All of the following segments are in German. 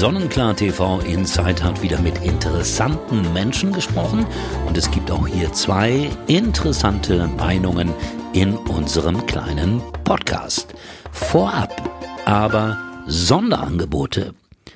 Sonnenklar TV Insight hat wieder mit interessanten Menschen gesprochen und es gibt auch hier zwei interessante Meinungen in unserem kleinen Podcast. Vorab aber Sonderangebote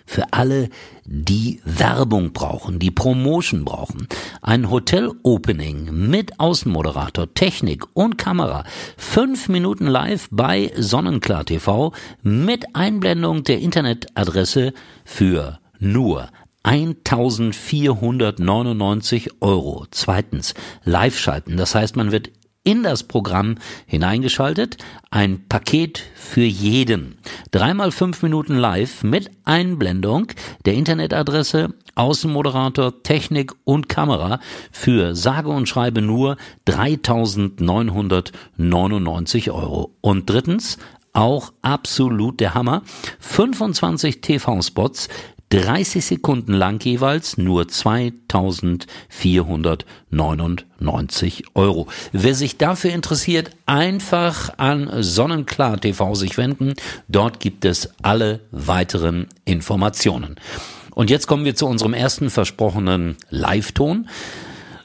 für alle, die Werbung brauchen, die Promotion brauchen. Ein Hotel-Opening mit Außenmoderator, Technik und Kamera. Fünf Minuten live bei Sonnenklar TV mit Einblendung der Internetadresse für nur 1499 Euro. Zweitens, live schalten. Das heißt, man wird in das Programm hineingeschaltet. Ein Paket für jeden. Dreimal fünf Minuten live mit Einblendung der Internetadresse, Außenmoderator, Technik und Kamera für sage und schreibe nur 3.999 Euro. Und drittens, auch absolut der Hammer. 25 TV-Spots 30 Sekunden lang jeweils nur 2499 Euro. Wer sich dafür interessiert, einfach an Sonnenklar TV sich wenden. Dort gibt es alle weiteren Informationen. Und jetzt kommen wir zu unserem ersten versprochenen Live-Ton.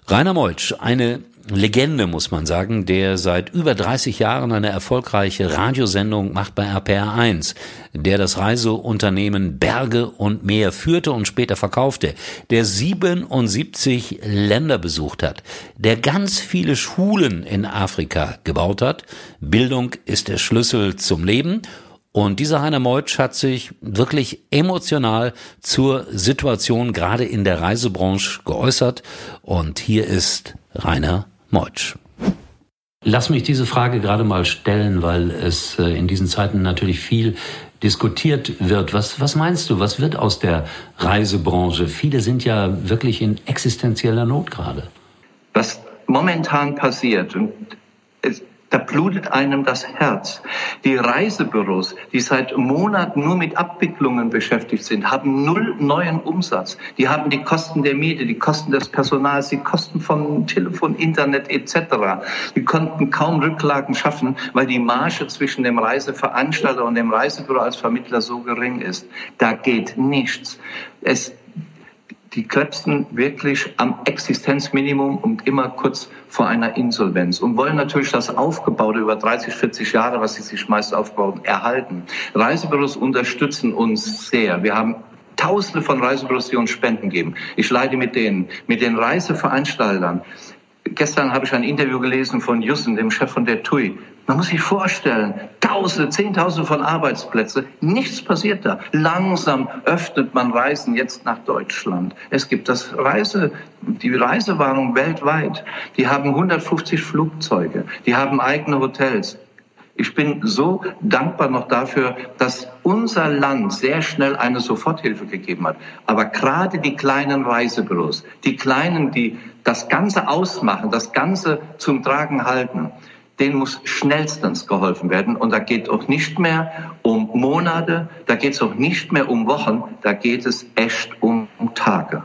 Rainer Meutsch, eine Legende, muss man sagen, der seit über 30 Jahren eine erfolgreiche Radiosendung macht bei RPR 1, der das Reiseunternehmen Berge und Meer führte und später verkaufte, der 77 Länder besucht hat, der ganz viele Schulen in Afrika gebaut hat. Bildung ist der Schlüssel zum Leben und dieser Heiner Meutsch hat sich wirklich emotional zur Situation gerade in der Reisebranche geäußert. Und hier ist Rainer Meutsch. Lass mich diese Frage gerade mal stellen, weil es äh, in diesen Zeiten natürlich viel diskutiert wird. Was, was meinst du, was wird aus der Reisebranche? Viele sind ja wirklich in existenzieller Not gerade. Was momentan passiert, und es, da blutet einem das Herz. Die Reisebüros, die seit Monaten nur mit Abwicklungen beschäftigt sind, haben null neuen Umsatz. Die haben die Kosten der Miete, die Kosten des Personals, die Kosten von Telefon, Internet etc. Die konnten kaum Rücklagen schaffen, weil die Marge zwischen dem Reiseveranstalter und dem Reisebüro als Vermittler so gering ist. Da geht nichts. Es die krebsen wirklich am Existenzminimum und immer kurz vor einer Insolvenz und wollen natürlich das Aufgebaute über 30, 40 Jahre, was sie sich meist aufbauen, erhalten. Reisebüros unterstützen uns sehr. Wir haben Tausende von Reisebüros, die uns Spenden geben. Ich leide mit denen, mit den Reiseveranstaltern. Gestern habe ich ein Interview gelesen von Jussen, dem Chef von der TUI. Man muss sich vorstellen, Tausende, Zehntausende von Arbeitsplätzen, nichts passiert da. Langsam öffnet man Reisen jetzt nach Deutschland. Es gibt das Reise, die Reisewarnung weltweit. Die haben 150 Flugzeuge, die haben eigene Hotels. Ich bin so dankbar noch dafür, dass unser Land sehr schnell eine Soforthilfe gegeben hat. Aber gerade die kleinen Reisebüros, die kleinen, die das Ganze ausmachen, das Ganze zum Tragen halten, denen muss schnellstens geholfen werden. Und da geht auch nicht mehr um Monate, da geht es auch nicht mehr um Wochen, da geht es echt um Tage.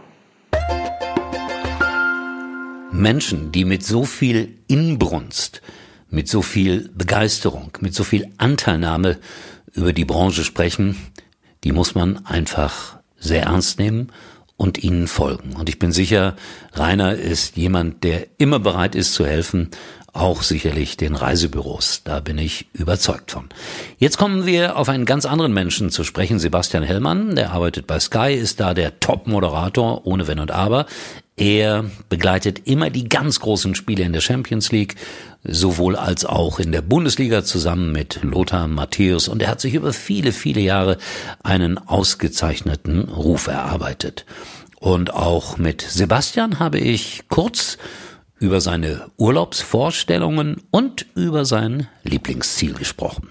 Menschen, die mit so viel Inbrunst, mit so viel Begeisterung, mit so viel Anteilnahme über die Branche sprechen, die muss man einfach sehr ernst nehmen und ihnen folgen. Und ich bin sicher, Rainer ist jemand, der immer bereit ist zu helfen, auch sicherlich den Reisebüros. Da bin ich überzeugt von. Jetzt kommen wir auf einen ganz anderen Menschen zu sprechen, Sebastian Hellmann. Der arbeitet bei Sky, ist da der Top-Moderator, ohne Wenn und Aber. Er begleitet immer die ganz großen Spiele in der Champions League, sowohl als auch in der Bundesliga zusammen mit Lothar Matthäus und er hat sich über viele, viele Jahre einen ausgezeichneten Ruf erarbeitet. Und auch mit Sebastian habe ich kurz über seine Urlaubsvorstellungen und über sein Lieblingsziel gesprochen.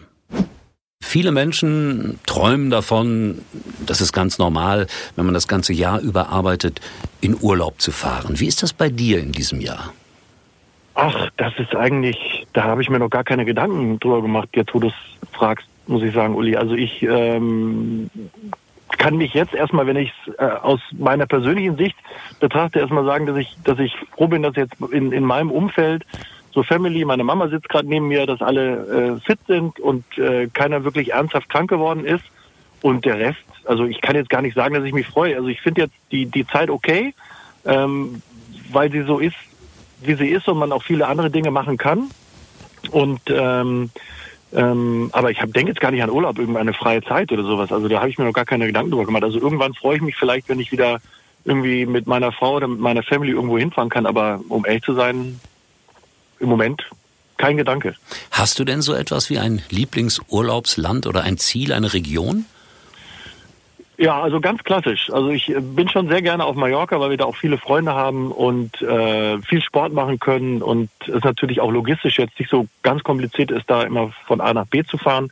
Viele Menschen träumen davon, das ist ganz normal, wenn man das ganze Jahr über arbeitet, in Urlaub zu fahren. Wie ist das bei dir in diesem Jahr? Ach, das ist eigentlich, da habe ich mir noch gar keine Gedanken drüber gemacht, jetzt wo du es fragst, muss ich sagen, Uli. Also ich ähm, kann mich jetzt erstmal, wenn ich es äh, aus meiner persönlichen Sicht betrachte, erstmal sagen, dass ich, dass ich froh bin, dass jetzt in, in meinem Umfeld so Family, meine Mama sitzt gerade neben mir, dass alle äh, fit sind und äh, keiner wirklich ernsthaft krank geworden ist. und der Rest, also ich kann jetzt gar nicht sagen, dass ich mich freue. Also ich finde jetzt die, die Zeit okay, ähm, weil sie so ist, wie sie ist und man auch viele andere Dinge machen kann. Und ähm, ähm, aber ich denke jetzt gar nicht an Urlaub, irgendeine freie Zeit oder sowas. Also da habe ich mir noch gar keine Gedanken drüber gemacht. Also irgendwann freue ich mich vielleicht, wenn ich wieder irgendwie mit meiner Frau oder mit meiner Family irgendwo hinfahren kann. Aber um ehrlich zu sein, im Moment kein Gedanke. Hast du denn so etwas wie ein Lieblingsurlaubsland oder ein Ziel, eine Region? Ja, also ganz klassisch. Also ich äh, bin schon sehr gerne auf Mallorca, weil wir da auch viele Freunde haben und äh, viel Sport machen können und es natürlich auch logistisch jetzt nicht so ganz kompliziert ist, da immer von A nach B zu fahren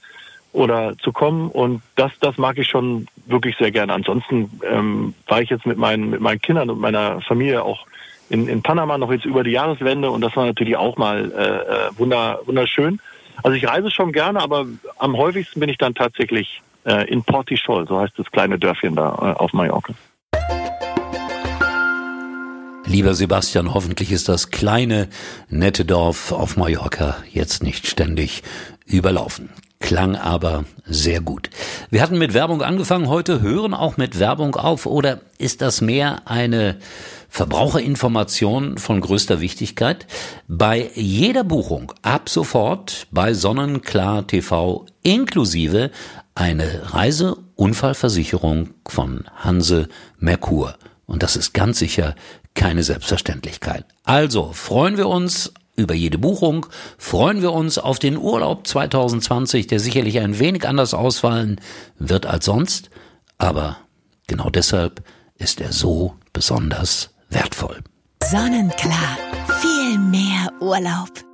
oder zu kommen und das, das mag ich schon wirklich sehr gerne. Ansonsten ähm, war ich jetzt mit meinen, mit meinen Kindern und meiner Familie auch in, in Panama noch jetzt über die Jahreswende und das war natürlich auch mal äh, äh wunder, wunderschön. Also ich reise schon gerne, aber am häufigsten bin ich dann tatsächlich in Portichol, so heißt das kleine Dörfchen da äh, auf Mallorca. Lieber Sebastian, hoffentlich ist das kleine, nette Dorf auf Mallorca jetzt nicht ständig überlaufen. Klang aber sehr gut. Wir hatten mit Werbung angefangen, heute hören auch mit Werbung auf. Oder ist das mehr eine Verbraucherinformation von größter Wichtigkeit? Bei jeder Buchung ab sofort bei Sonnenklar TV inklusive eine Reiseunfallversicherung von Hanse Merkur. Und das ist ganz sicher keine Selbstverständlichkeit. Also freuen wir uns über jede Buchung, freuen wir uns auf den Urlaub 2020, der sicherlich ein wenig anders ausfallen wird als sonst, aber genau deshalb ist er so besonders wertvoll. Sonnenklar, viel mehr Urlaub.